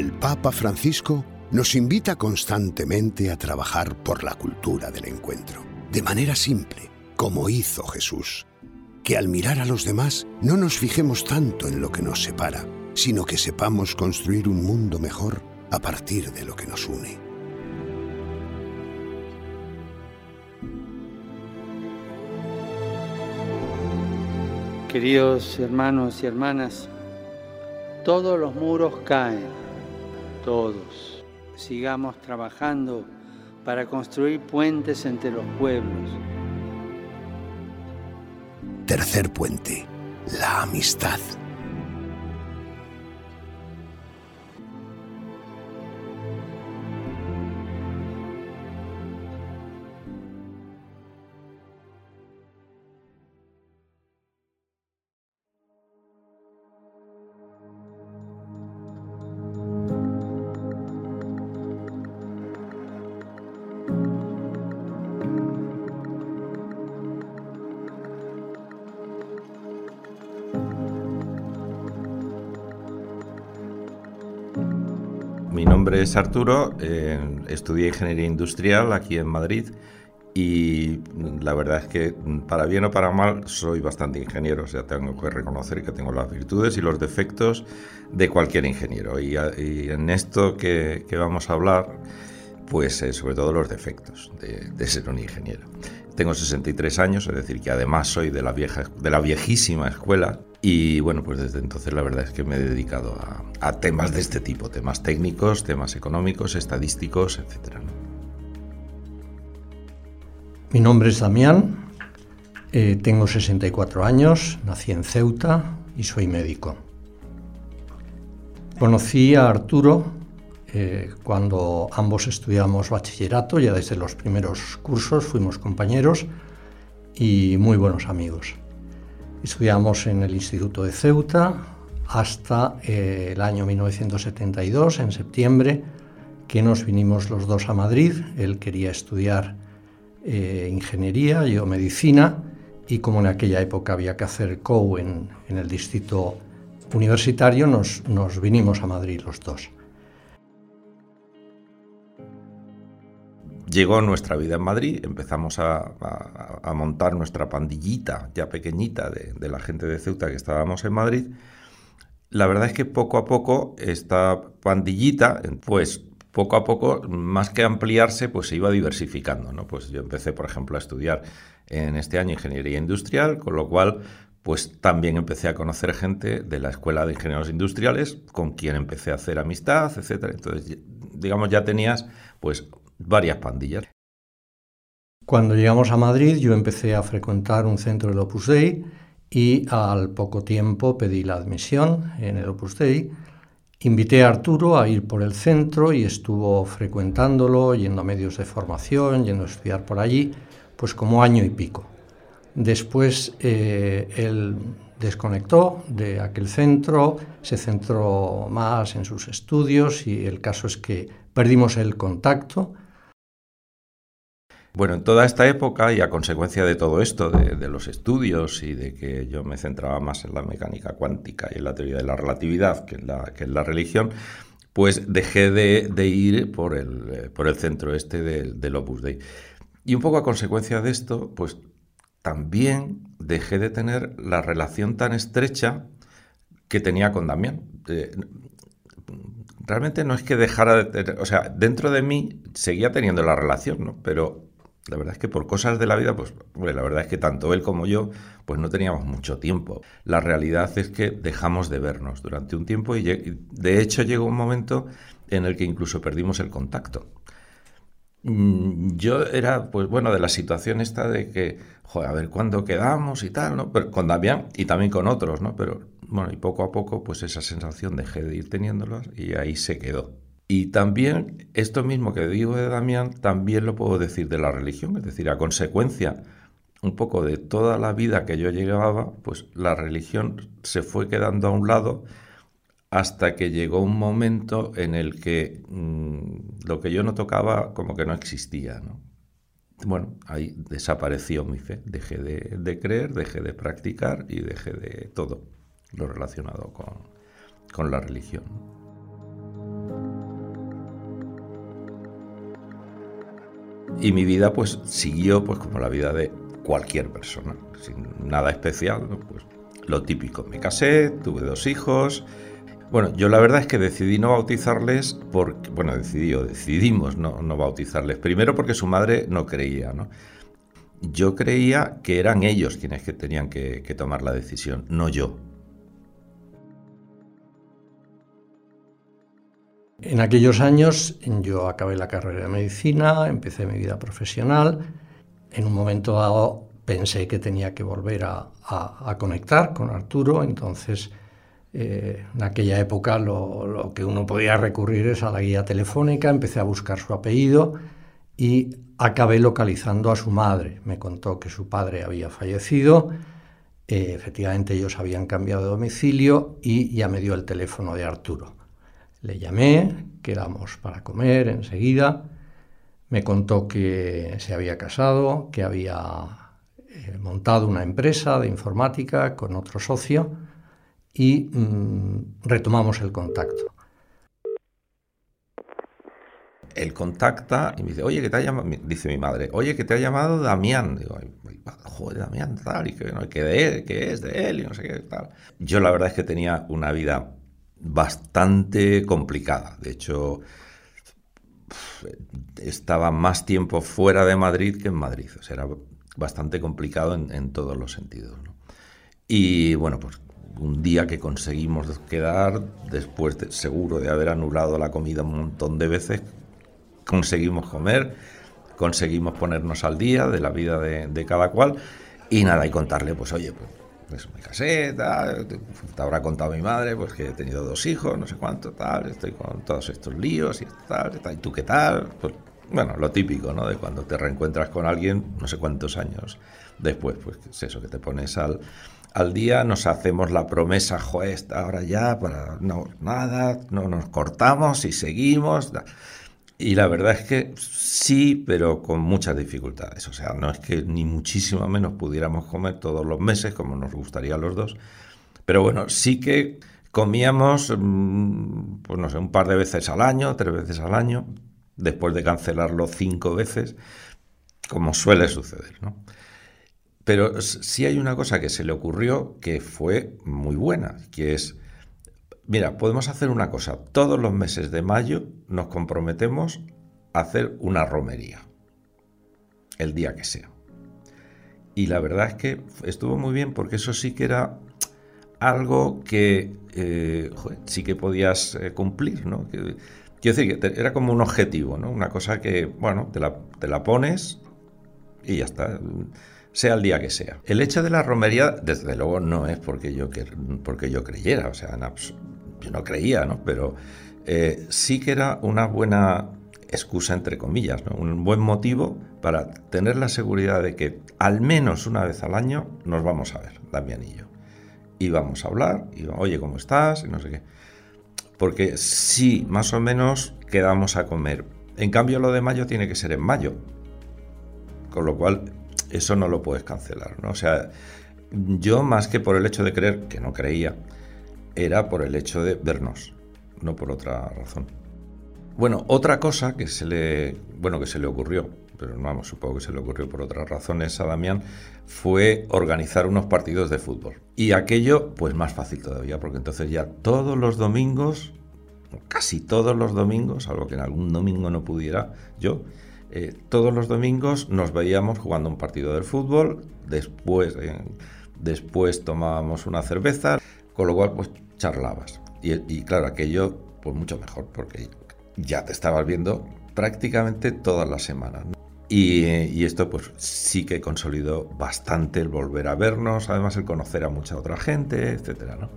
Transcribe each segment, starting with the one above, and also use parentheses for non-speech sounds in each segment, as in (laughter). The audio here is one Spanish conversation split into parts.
El Papa Francisco nos invita constantemente a trabajar por la cultura del encuentro, de manera simple, como hizo Jesús. Que al mirar a los demás no nos fijemos tanto en lo que nos separa, sino que sepamos construir un mundo mejor a partir de lo que nos une. Queridos hermanos y hermanas, todos los muros caen, todos. Sigamos trabajando para construir puentes entre los pueblos. Tercer puente, la amistad. Es Arturo, eh, estudié ingeniería industrial aquí en Madrid y la verdad es que para bien o para mal soy bastante ingeniero, o tengo que reconocer que tengo las virtudes y los defectos de cualquier ingeniero y, en esto que, vamos a hablar, pues eh, sobre todo los defectos de, de, ser un ingeniero. Tengo 63 años, es decir, que además soy de la, vieja, de la viejísima escuela y bueno, pues desde entonces la verdad es que me he dedicado a, temas de este tipo, temas técnicos, temas económicos, estadísticos, etc. Mi nombre es Damián, eh, tengo 64 años, nací en Ceuta y soy médico. Conocí a Arturo eh, cuando ambos estudiamos bachillerato, ya desde los primeros cursos fuimos compañeros y muy buenos amigos. Estudiamos en el Instituto de Ceuta hasta eh, el año 1972, en septiembre, que nos vinimos los dos a Madrid. Él quería estudiar eh, ingeniería, yo medicina, y como en aquella época había que hacer COU en, el distrito universitario, nos vinimos a Madrid los dos. Llegó nuestra vida en Madrid, empezamos a, montar nuestra pandillita ya pequeñita de, la gente de Ceuta que estábamos en Madrid. La verdad es que poco a poco esta pandillita, pues poco a poco, más que ampliarse, pues se iba diversificando. ¿no? Pues yo empecé, por ejemplo, a estudiar en este año ingeniería industrial, con lo cual pues también empecé a conocer gente de la Escuela de Ingenieros Industriales, con quien empecé a hacer amistad, etc. Entonces, digamos, ya tenías pues varias pandillas. Cuando llegamos a Madrid yo empecé a frecuentar un centro del Opus Dei y al poco tiempo pedí la admisión en el Opus Dei. Invité a Arturo a ir por el centro y estuvo frecuentándolo, yendo a medios de formación, yendo a estudiar por allí, pues como año y pico. Después eh, él desconectó de aquel centro, se centró más en sus estudios y el caso es que perdimos el contacto bueno, en toda esta época y a consecuencia de todo esto, de, los estudios y de que yo me centraba más en la mecánica cuántica y en la teoría de la relatividad que en la, religión, pues dejé de, ir por el, eh, por el, centro este del, Opus Dei. Y un poco a consecuencia de esto, pues también dejé de tener la relación tan estrecha que tenía con Damián. realmente no es que dejara de tener, o sea, dentro de mí seguía teniendo la relación, ¿no? Pero la verdad es que por cosas de la vida, pues la verdad es que tanto él como yo, pues no teníamos mucho tiempo. La realidad es que dejamos de vernos durante un tiempo y de hecho llegó un momento en el que incluso perdimos el contacto. Mm, yo era, pues bueno, de la situación esta de que, joder, a ver cuándo quedamos y tal, ¿no? Pero con Damián y también con otros, ¿no? Pero bueno, y poco a poco, pues esa sensación dejé de ir teniéndolas y ahí se quedó. Y también esto mismo que digo de Damián, también lo puedo decir de la religión, es decir, a consecuencia un poco de toda la vida que yo llevaba, pues la religión se fue quedando a un lado hasta que llegó un momento en el que mm, lo que yo no tocaba como que no existía. Bueno, ahí desapareció mi fe, dejé de, creer, dejé de practicar y dejé de todo lo relacionado con, con la religión. Y mi vida pues siguió pues como la vida de cualquier persona, sin nada especial, pues lo típico. Me casé, tuve dos hijos. Bueno, yo la verdad es que decidí no bautizarles porque, bueno, decidí o decidimos no, no bautizarles. Primero porque su madre no creía, ¿no? Yo creía que eran ellos quienes que tenían que, que tomar la decisión, no yo. En aquellos años yo acabé la carrera de medicina, empecé mi vida profesional. En un momento dado pensé que tenía que volver a, conectar con Arturo, entonces eh, en aquella época lo, que uno podía recurrir es a la guía telefónica, empecé a buscar su apellido y acabé localizando a su madre. Me contó que su padre había fallecido, eh, efectivamente ellos habían cambiado de domicilio y ya me dio el teléfono de Arturo. Le llamé, quedamos para comer enseguida, me contó que se había casado, que había eh, montado una empresa de informática con otro socio y mm, retomamos el contacto. Él contacta y me dice, oye, que te ha llamado, dice mi madre, oye, que te ha llamado Damián. Digo, joder, Damián, tal, y que, es de él, y no sé qué. Yo la verdad es que tenía una vida bastante complicada. De hecho, estaba más tiempo fuera de Madrid que en Madrid. O era bastante complicado en, todos los sentidos. Y bueno, pues un día que conseguimos quedar, después de, seguro de haber anulado la comida un montón de veces, conseguimos comer, conseguimos ponernos al día de la vida de, cada cual y nada, y contarle, pues oye, pues, pues me casé, te habrá contado mi madre, pues que he tenido dos hijos, no sé cuánto, tal, estoy con todos estos líos y tal, tal, y tú qué tal, pues bueno, lo típico, ¿no? De cuando te reencuentras con alguien, no sé cuántos años después, pues es eso, que te pones al, al día, nos hacemos la promesa, joder, ahora ya, para no, nada, no nos cortamos y seguimos. Y la verdad es que sí, pero con muchas dificultades. O sea, no es que ni muchísimo menos pudiéramos comer todos los meses, como nos gustaría a los dos. Pero bueno, sí que comíamos, mm, pues no sé, un par de veces al año, tres veces al año, después de cancelarlo cinco veces, como suele suceder. ¿no? Pero sí hay una cosa que se le ocurrió que fue muy buena, que es, mira, podemos hacer una cosa, todos los meses de mayo nos comprometemos a hacer una romería, el día que sea. Y la verdad es que estuvo muy bien porque eso sí que era algo que eh, sí que podías eh, cumplir, ¿no? Quiero decir que era como un objetivo, ¿no? Una cosa que, bueno, te la, pones y ya está, sea el día que sea. El hecho de la romería, desde luego, no es porque yo, porque yo creyera, o sea, yo no creía, ¿no? Pero eh, sí que era una buena excusa, entre comillas, ¿no? un buen motivo para tener la seguridad de que al menos una vez al año nos vamos a ver, Damián y yo. Y vamos a hablar, y oye, ¿cómo estás? Y no sé qué porque sí, más o menos quedamos a comer. En cambio, lo de mayo tiene que ser en mayo, con lo cual eso no lo puedes cancelar, ¿no? O sea, yo más que por el hecho de creer, que no creía, era por el hecho de vernos, no por otra razón. Bueno, otra cosa que se le, bueno, que se le ocurrió pero vamos, supongo que se le ocurrió por otras razones a Damián, fue organizar unos partidos de fútbol. Y aquello, pues más fácil todavía, porque entonces ya todos los domingos, casi todos los domingos, algo que en algún domingo no pudiera yo, eh, todos los domingos nos veíamos jugando un partido de fútbol, después, eh, después tomábamos una cerveza, con lo cual pues charlabas. Y, y claro, aquello pues mucho mejor, porque ya te estabas viendo prácticamente todas las semanas. Y, esto pues sí que consolidó bastante el volver a vernos, además el conocer a mucha otra gente, etcétera, ¿no?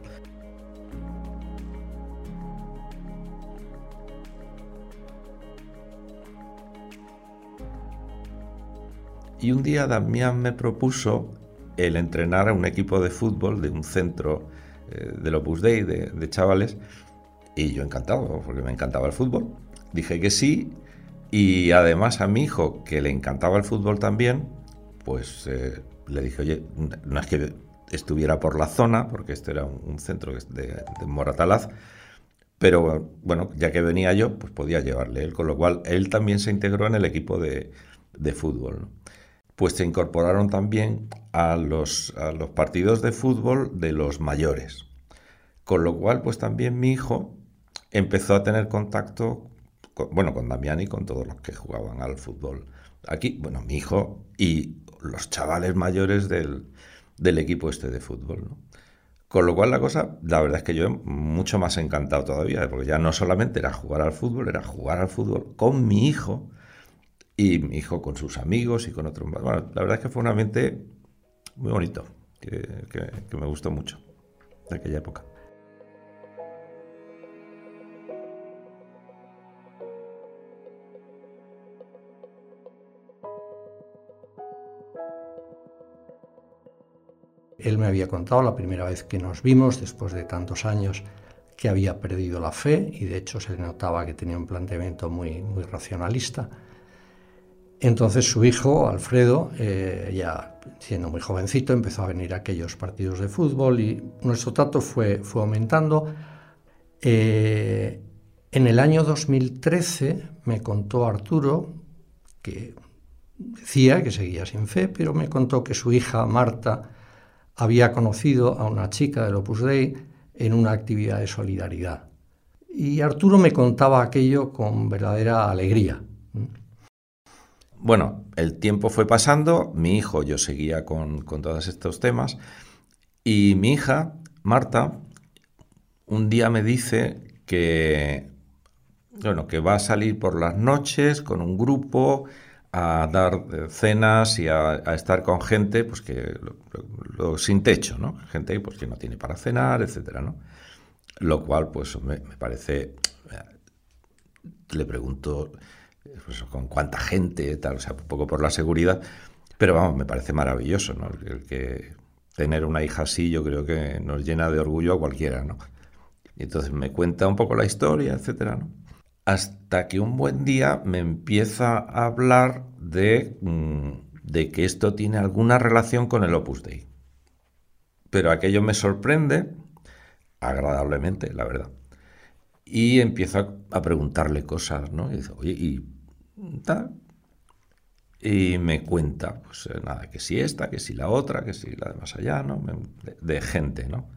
Y un día Damián me propuso el entrenar a un equipo de fútbol de un centro eh, del Opus Dei de, chavales y yo encantado, porque me encantaba el fútbol. Dije que sí y además a mi hijo, que le encantaba el fútbol también, pues eh, le dije, oye, no es que estuviera por la zona, porque este era un, centro de, de, Moratalaz, pero bueno, ya que venía yo, pues podía llevarle él, con lo cual él también se integró en el equipo de, de fútbol. Pues se incorporaron también a los, a los partidos de fútbol de los mayores. Con lo cual, pues también mi hijo empezó a tener contacto, bueno, con Damián y con todos los que jugaban al fútbol. Aquí, bueno, mi hijo y los chavales mayores del, del equipo este de fútbol. ¿no? Con lo cual la cosa, la verdad es que yo mucho más encantado todavía, porque ya no solamente era jugar al fútbol, era jugar al fútbol con mi hijo y mi hijo con sus amigos y con otros. Bueno, la verdad es que fue un ambiente muy bonito, que, me gustó mucho de aquella época. Él me había contado la primera vez que nos vimos, después de tantos años, que había perdido la fe y de hecho se notaba que tenía un planteamiento muy, muy racionalista. Entonces su hijo, Alfredo, eh, ya siendo muy jovencito, empezó a venir a aquellos partidos de fútbol y nuestro trato fue, fue aumentando. Eh, en el año 2013 me contó Arturo, que decía que seguía sin fe, pero me contó que su hija Marta había conocido a una chica del Opus Dei en una actividad de solidaridad. Y Arturo me contaba aquello con verdadera alegría. Bueno, el tiempo fue pasando, mi hijo, yo seguía con, con todos estos temas, y mi hija, Marta, un día me dice que, bueno, que va a salir por las noches con un grupo a dar eh, cenas y a, estar con gente pues que sin techo, ¿no? Gente pues, que no tiene para cenar, etcétera, ¿no? Lo cual, pues, me, parece. Le pregunto pues, con cuánta gente, tal, o sea, un poco por la seguridad, pero vamos, me parece maravilloso, ¿no? El, que tener una hija así, yo creo que nos llena de orgullo a cualquiera, ¿no? Y entonces me cuenta un poco la historia, etcétera, hasta que un buen día me empieza a hablar de, mm, de que esto tiene alguna relación con el Opus Dei. Pero aquello me sorprende agradablemente, la verdad. Y empiezo a, preguntarle cosas, ¿no? Y dice, oye, y Y me cuenta, pues eh, nada, que si esta, que si la otra, que si la de más allá, ¿no? De, de gente, ¿no?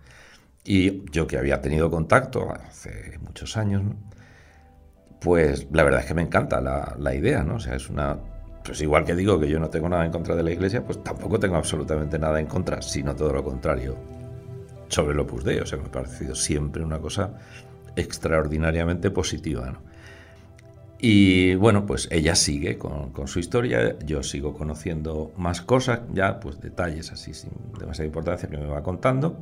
Y yo que había tenido contacto hace muchos años, ¿no? pues la verdad es que me encanta la, idea, ¿no? O sea, es una... Pues igual que digo que yo no tengo nada en contra de la iglesia, pues tampoco tengo absolutamente nada en contra, sino todo lo contrario, sobre el Opus Dei. O me ha parecido siempre una cosa extraordinariamente positiva, ¿no? Y bueno, pues ella sigue con, con, su historia, yo sigo conociendo más cosas, ya pues detalles así sin demasiada importancia que me va contando.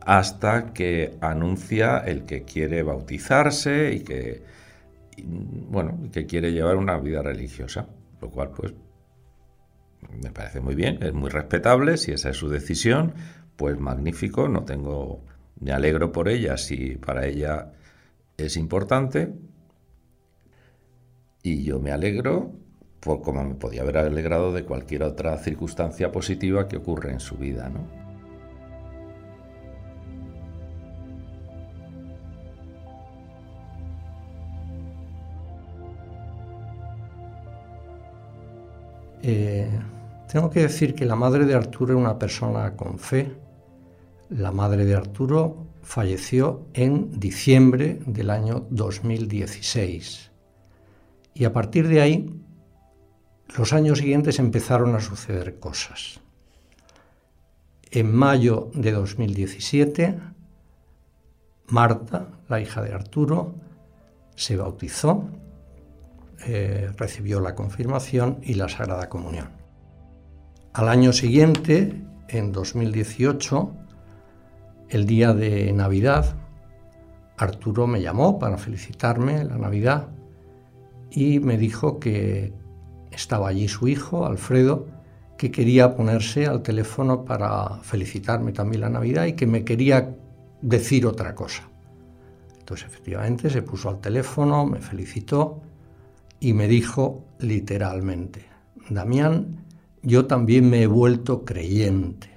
Hasta que anuncia el que quiere bautizarse y que, bueno, que quiere llevar una vida religiosa, lo cual pues me parece muy bien, es muy respetable, si esa es su decisión, pues magnífico, no tengo, me alegro por ella si para ella es importante y yo me alegro por como me podía haber alegrado de cualquier otra circunstancia positiva que ocurre en su vida, ¿no? Eh, tengo que decir que la madre de Arturo era una persona con fe. La madre de Arturo falleció en diciembre del año 2016. Y a partir de ahí, los años siguientes empezaron a suceder cosas. En mayo de 2017, Marta, la hija de Arturo, se bautizó eh, recibió la confirmación y la Sagrada Comunión. Al año siguiente, en 2018, el día de Navidad, Arturo me llamó para felicitarme la Navidad y me dijo que estaba allí su hijo, Alfredo, que quería ponerse al teléfono para felicitarme también la Navidad y que me quería decir otra cosa. Entonces efectivamente se puso al teléfono, me felicitó y me dijo literalmente, Damián, yo también me he vuelto creyente.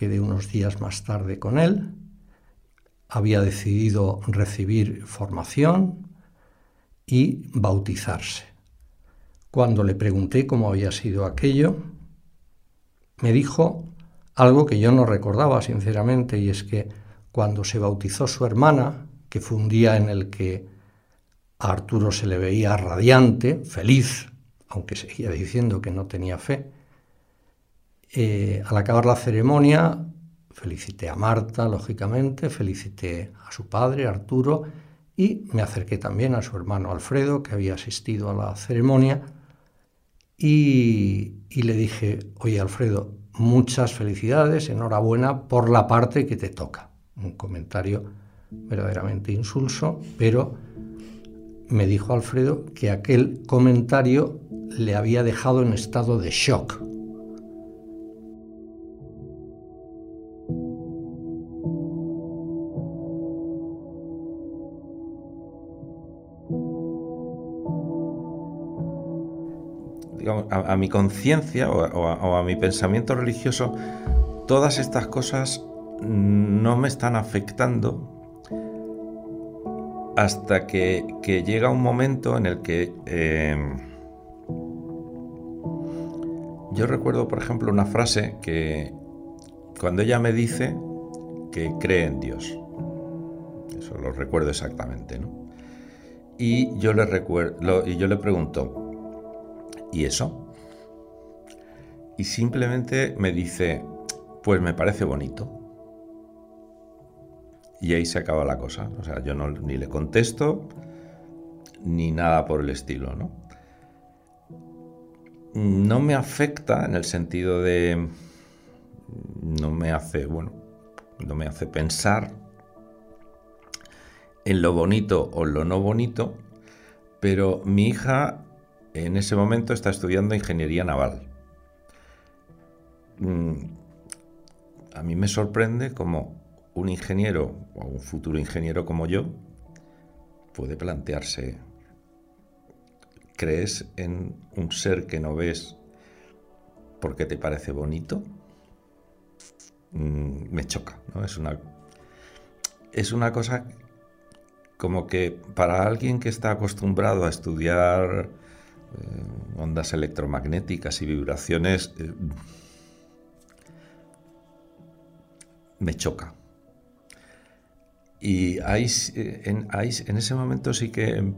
Quedé unos días más tarde con él, había decidido recibir formación y bautizarse. Cuando le pregunté cómo había sido aquello, me dijo algo que yo no recordaba sinceramente, y es que cuando se bautizó su hermana, que fue un día en el que a Arturo se le veía radiante, feliz, aunque seguía diciendo que no tenía fe, eh, al acabar la ceremonia felicité a Marta, lógicamente, felicité a su padre, Arturo, y me acerqué también a su hermano Alfredo, que había asistido a la ceremonia, y, y le dije, oye Alfredo, muchas felicidades, enhorabuena por la parte que te toca. Un comentario verdaderamente insulso, pero me dijo Alfredo que aquel comentario le había dejado en estado de shock. A, mi conciencia o, a mi pensamiento religioso, todas estas cosas no me están afectando hasta que, llega un momento en el que em, yo recuerdo, por ejemplo, una frase que cuando ella me dice que cree en Dios, eso lo recuerdo exactamente, ¿no? Y yo le recuerdo, y yo le pregunto, ¿Y eso? Y simplemente me dice, pues me parece bonito. Y ahí se acaba la cosa. O sea, yo ni le contesto ni nada por el estilo, ¿no? No me afecta en el sentido de... No me hace, bueno, no me hace pensar en lo bonito o lo no bonito, pero mi hija en ese momento está estudiando ingeniería naval. Mm, a mí me sorprende cómo un ingeniero o un futuro ingeniero como yo puede plantearse, ¿crees en un ser que no ves porque te parece bonito? Mm, me choca, ¿no? Es una, es una cosa como que para alguien que está acostumbrado a estudiar eh, ondas electromagnéticas y vibraciones, eh, me choca. Y ahí, eh, en, en ese momento sí que em,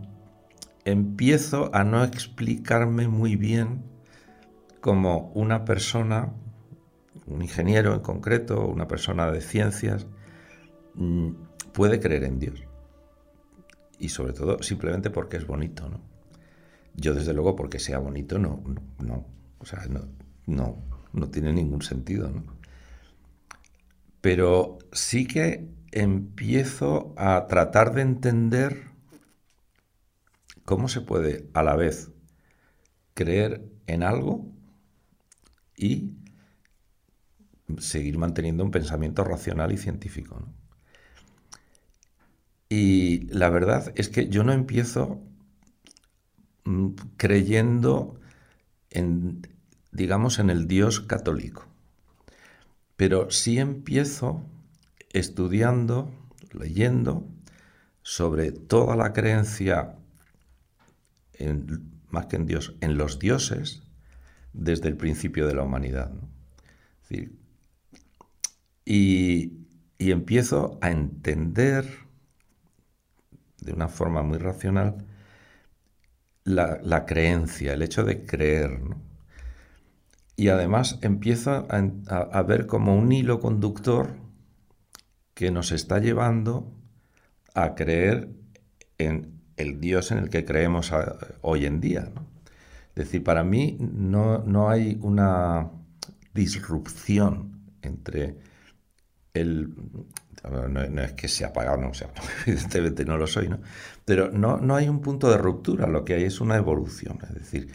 empiezo a no explicarme muy bien como una persona, un ingeniero en concreto, una persona de ciencias, mm, puede creer en Dios. Y sobre todo simplemente porque es bonito, ¿no? Yo desde luego porque sea bonito no, no, o sea, no, no, no tiene ningún sentido, ¿no? Pero sí que empiezo a tratar de entender cómo se puede a la vez creer en algo y seguir manteniendo un pensamiento racional y científico. Y la verdad es que yo no empiezo creyendo en, digamos, en el Dios católico. Pero sí empiezo estudiando, leyendo sobre toda la creencia, en, más que en Dios, en los dioses, desde el principio de la humanidad. y empiezo a entender de una forma muy racional la, creencia, el hecho de creer. Y además empiezo a, ver como un hilo conductor que nos está llevando a creer en el Dios en el que creemos hoy en día. Es decir, para mí no, no hay una disrupción entre el, no, es que se ha apagado, no, sea, (laughs) evidentemente no lo soy, ¿no? Pero no, no hay un punto de ruptura, lo que hay es una evolución. Es decir,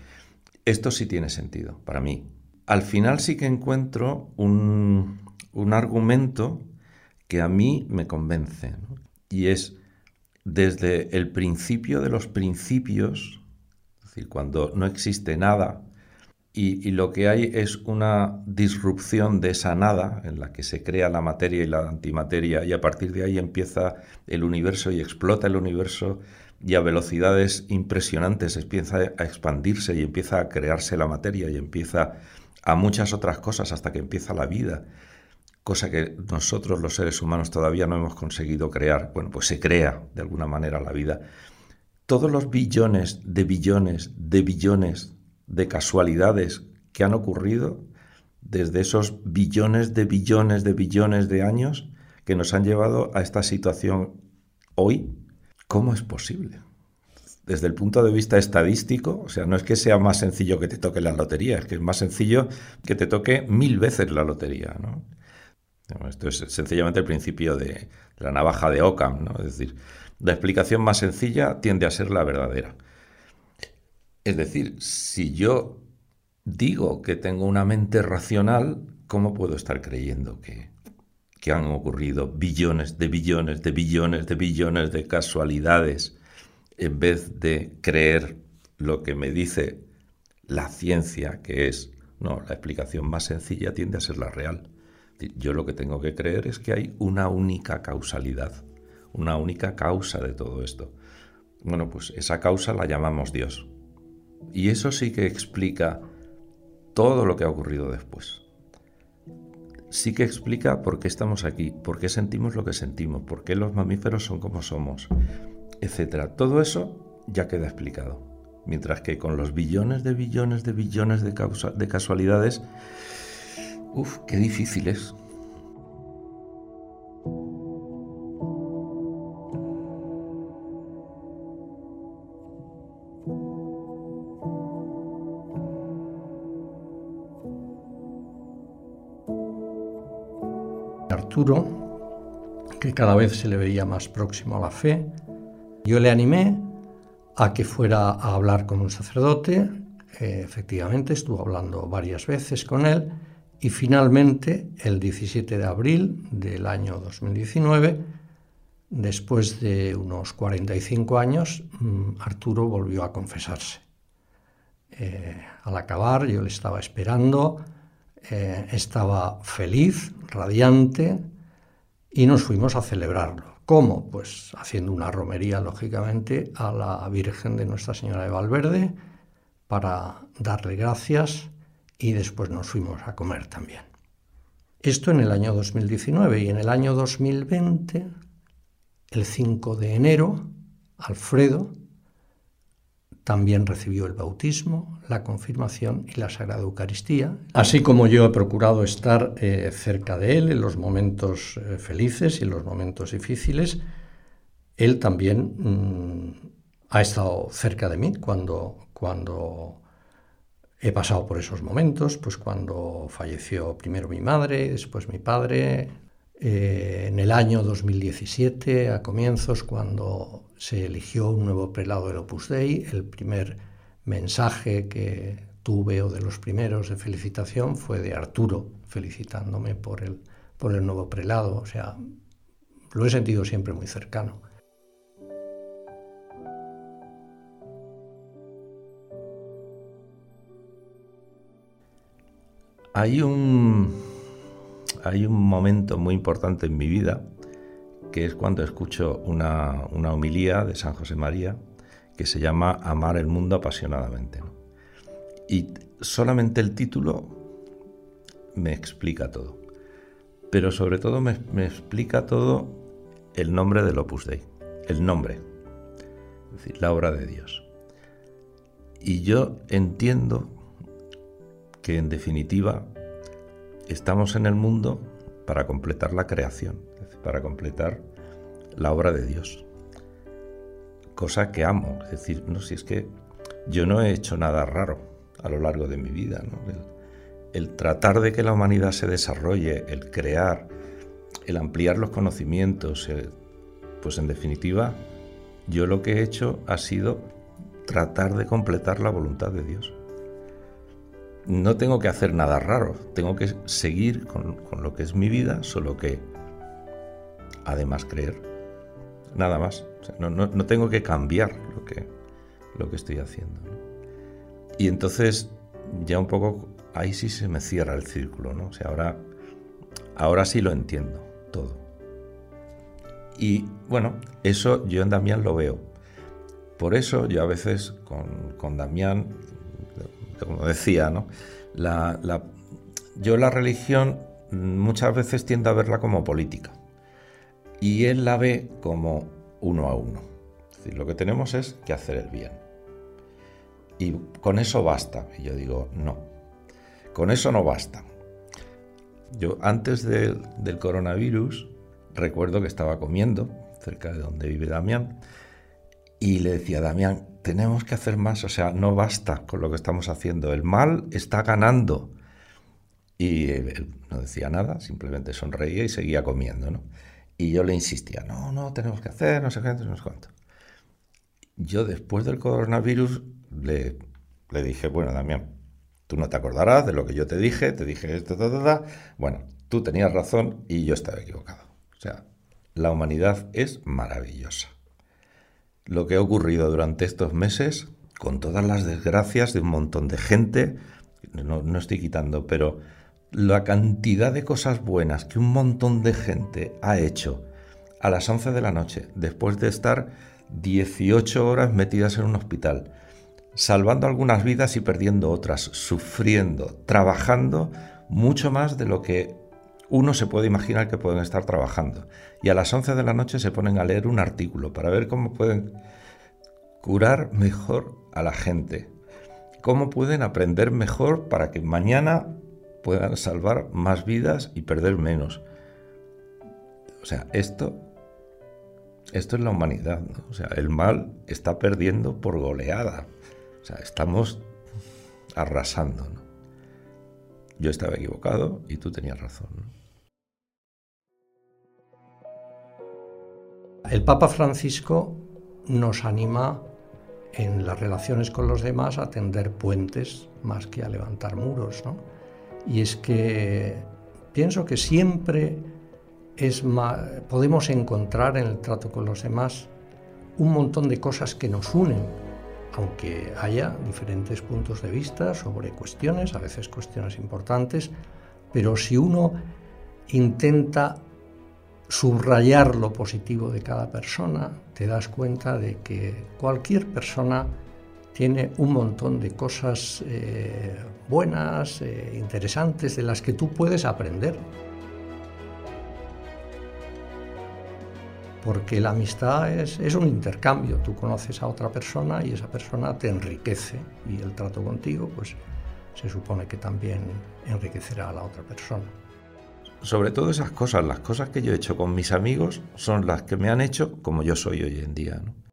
esto sí tiene sentido para mí. Al final sí que encuentro un, un argumento que a mí me convence, y es desde el principio de los principios, es decir, cuando no existe nada y, lo que hay es una disrupción de esa nada en la que se crea la materia y la antimateria y a partir de ahí empieza el universo y explota el universo y a velocidades impresionantes empieza a expandirse y empieza a crearse la materia y empieza a muchas otras cosas hasta que empieza la vida, cosa que nosotros los seres humanos todavía no hemos conseguido crear. Bueno, pues se crea de alguna manera la vida. Todos los billones de billones de billones de casualidades que han ocurrido desde esos billones de billones de billones de años que nos han llevado a esta situación hoy, ¿cómo es posible? Desde el punto de vista estadístico, o sea, no es que sea más sencillo que te toque la lotería, es que es más sencillo que te toque mil veces la lotería, ¿no? Esto es sencillamente el principio de la navaja de Ockham, ¿no? Es decir, la explicación más sencilla tiende a ser la verdadera. Es decir, si yo digo que tengo una mente racional, ¿cómo puedo estar creyendo que, han ocurrido billones de billones de billones de billones de casualidades en vez de creer lo que me dice la ciencia, que es, no, la explicación más sencilla tiende a ser la real. Yo lo que tengo que creer es que hay una única causalidad, una única causa de todo esto. Bueno, pues esa causa la llamamos Dios. Y eso sí que explica todo lo que ha ocurrido después. Sí que explica por qué estamos aquí, por qué sentimos lo que sentimos, por qué los mamíferos son como somos, etc. Todo eso ya queda explicado. Mientras que con los billones de billones de billones de, de casualidades, uff, qué difícil es. Que cada vez se le veía más próximo a la fe. Yo le animé a que fuera a hablar con un sacerdote. Efectivamente, estuvo hablando varias veces con él y finalmente, el 17 de abril del año 2019, después de unos 45 años, mm, Arturo volvió a confesarse. Eh, al acabar, yo le estaba esperando eh, estaba feliz, radiante, y nos fuimos a celebrarlo. ¿Cómo? Pues haciendo una romería, lógicamente, a la Virgen de Nuestra Señora de Valverde para darle gracias y después nos fuimos a comer también. Esto en el año 2019 y en el año 2020, el 5 de enero, Alfredo también recibió el bautismo, la confirmación y la Sagrada Eucaristía. Así como yo he procurado estar eh, cerca de él en los momentos eh, felices y en los momentos difíciles, él también mm, ha estado cerca de mí cuando, cuando he pasado por esos momentos, pues cuando falleció primero mi madre, después mi padre, eh, en el año 2017, a comienzos, cuando se eligió un nuevo prelado del Opus Dei, el primer mensaje que tuve o de los primeros de felicitación fue de Arturo felicitándome por el, por el nuevo prelado. O sea, lo he sentido siempre muy cercano. Hay un, hay un momento muy importante en mi vida que es cuando escucho una, homilía de San José María que se llama Amar el mundo apasionadamente. Y solamente el título me explica todo. Pero sobre todo me, me, explica todo el nombre del Opus Dei. El nombre. Es decir, la obra de Dios. Y yo entiendo que en definitiva estamos en el mundo para completar la creación, para completar la obra de Dios. Cosa que amo, es decir, no si es que yo no he hecho nada raro a lo largo de mi vida, el, tratar de que la humanidad se desarrolle, el crear, el ampliar los conocimientos, pues en definitiva, yo lo que he hecho ha sido tratar de completar la voluntad de Dios no tengo que hacer nada raro, tengo que seguir con, lo que es mi vida, solo que además creer, nada más. no, tengo que cambiar lo que, lo que estoy haciendo. Y entonces ya un poco ahí sí se me cierra el círculo, ¿no? O sea, ahora, ahora sí lo entiendo todo. Y bueno, eso yo en Damián lo veo. Por eso yo a veces con, con Damián, como decía, ¿no? Yo la religión muchas veces tiendo a verla como política y él la ve como uno a uno. Es decir, lo que tenemos es que hacer el bien. Y con eso basta. Y yo digo, no, con eso no basta. Yo antes del coronavirus recuerdo que estaba comiendo cerca de donde vive Damián y le decía, Damián, tenemos que hacer más, o sea, no basta con lo que estamos haciendo, el mal está ganando. Y él no decía nada, simplemente sonreía y seguía comiendo, ¿no? Y yo le insistía, no, no, tenemos que hacer, no sé qué, no sé cuánto. Yo después del coronavirus le, le dije, bueno, Damián, tú no te acordarás de lo que yo te dije, te dije esto, ta, ta, ta. Bueno, tú tenías razón y yo estaba equivocado. O sea, la humanidad es maravillosa. Lo que ha ocurrido durante estos meses, con todas las desgracias de un montón de gente, no, no estoy quitando, pero la cantidad de cosas buenas que un montón de gente ha hecho a las 11 de la noche, después de estar 18 horas metidas en un hospital, salvando algunas vidas y perdiendo otras, sufriendo, trabajando mucho más de lo que uno se puede imaginar que pueden estar trabajando. Y a las 11 de la noche se ponen a leer un artículo para ver cómo pueden curar mejor a la gente, cómo pueden aprender mejor para que mañana puedan salvar más vidas y perder menos. O sea, esto, esto es la humanidad. O sea, el mal está perdiendo por goleada. O sea, estamos arrasando. Yo estaba equivocado y tú tenías razón. El Papa Francisco nos anima en las relaciones con los demás a tender puentes más que a levantar muros, ¿no? Y es que pienso que siempre es podemos encontrar en el trato con los demás un montón de cosas que nos unen, aunque haya diferentes puntos de vista sobre cuestiones, a veces cuestiones importantes, pero si uno intenta subrayar lo positivo de cada persona, te das cuenta de que cualquier persona tiene un montón de cosas eh, buenas, eh, interesantes, de las que tú puedes aprender. Porque la amistad es, es, un intercambio, tú conoces a otra persona y esa persona te enriquece y el trato contigo pues se supone que también enriquecerá a la otra persona. Sobre todo esas cosas, las cosas que yo he hecho con mis amigos son las que me han hecho como yo soy hoy en día. ¿no?